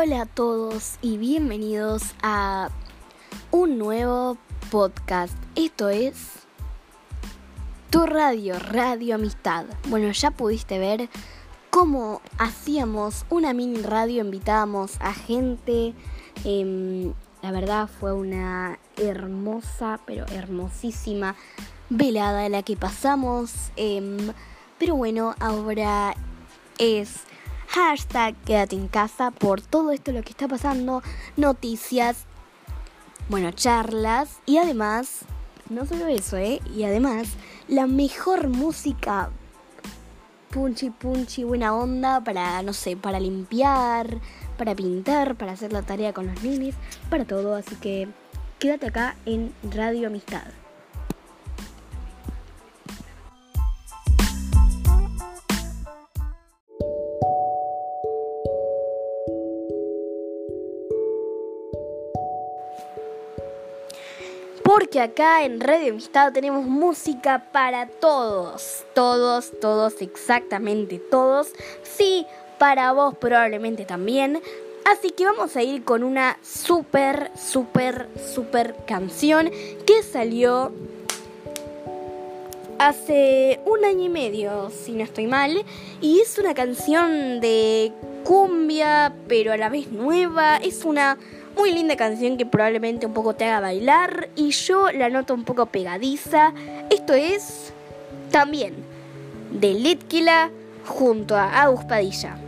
Hola a todos y bienvenidos a un nuevo podcast. Esto es Tu Radio, Radio Amistad. Bueno, ya pudiste ver cómo hacíamos una mini radio, invitábamos a gente. Em, la verdad fue una hermosa, pero hermosísima velada la que pasamos. Em, pero bueno, ahora es hashtag quédate en casa por todo esto lo que está pasando, noticias, bueno, charlas y además, no solo eso, ¿eh? Y además, la mejor música punchy punchy, buena onda para, no sé, para limpiar, para pintar, para hacer la tarea con los ninis, para todo, así que quédate acá en Radio Amistad. Porque acá en Radio Amistad tenemos música para todos. Todos, todos, exactamente todos. Sí, para vos probablemente también. Así que vamos a ir con una súper, súper, súper canción que salió hace un año y medio, si no estoy mal. Y es una canción de cumbia, pero a la vez nueva. Es una muy linda canción que probablemente un poco te haga bailar y yo la noto un poco pegadiza. Esto es también de Litkila junto a Agus Padilla.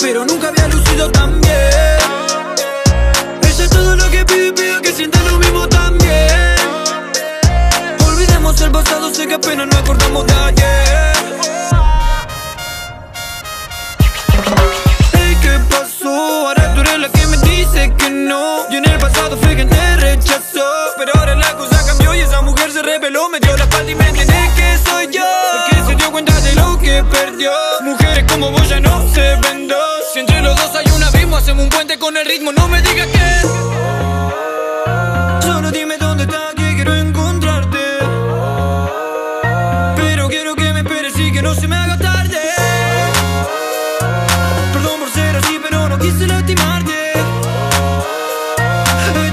Pero nunca había lucido tan bien. Ella es todo lo que pide, pide que sienta lo mismo también. Olvidemos el pasado, sé que apenas nos acordamos de ayer. ¿qué pasó? Ahora tú eres la que me dice que no. Yo en el pasado fui quien te rechazó. Pero ahora la cosa cambió y esa mujer se reveló. Me dio la espalda y me entiende que soy yo. El que se dio cuenta de lo que perdió. Mujeres como vos ya no se con el ritmo. No me digas que. Solo dime dónde estás, que quiero encontrarte. Pero quiero que me esperes y que no se me haga tarde. Perdón por ser así, pero no quise lastimarte. Estoy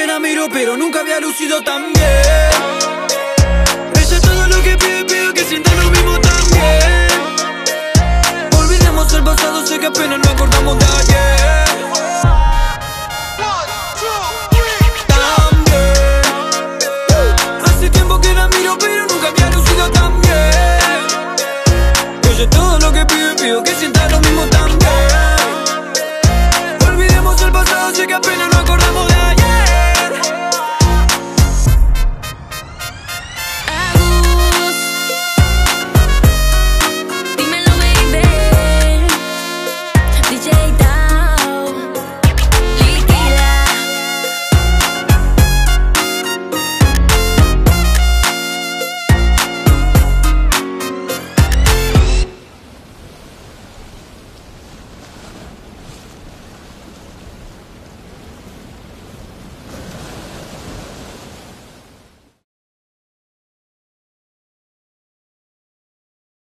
que la miro, pero nunca había lucido tan bien. Ella es todo lo que pide, pido que sienta lo mismo también. Olvidemos el pasado, sé que apenas nos acordamos de ayer. También. Hace tiempo que la miro, pero nunca había lucido tan bien. Ella es todo lo que pide, pido que sienta lo mismo también. Olvidemos el pasado, sé que apenas nos acordamos de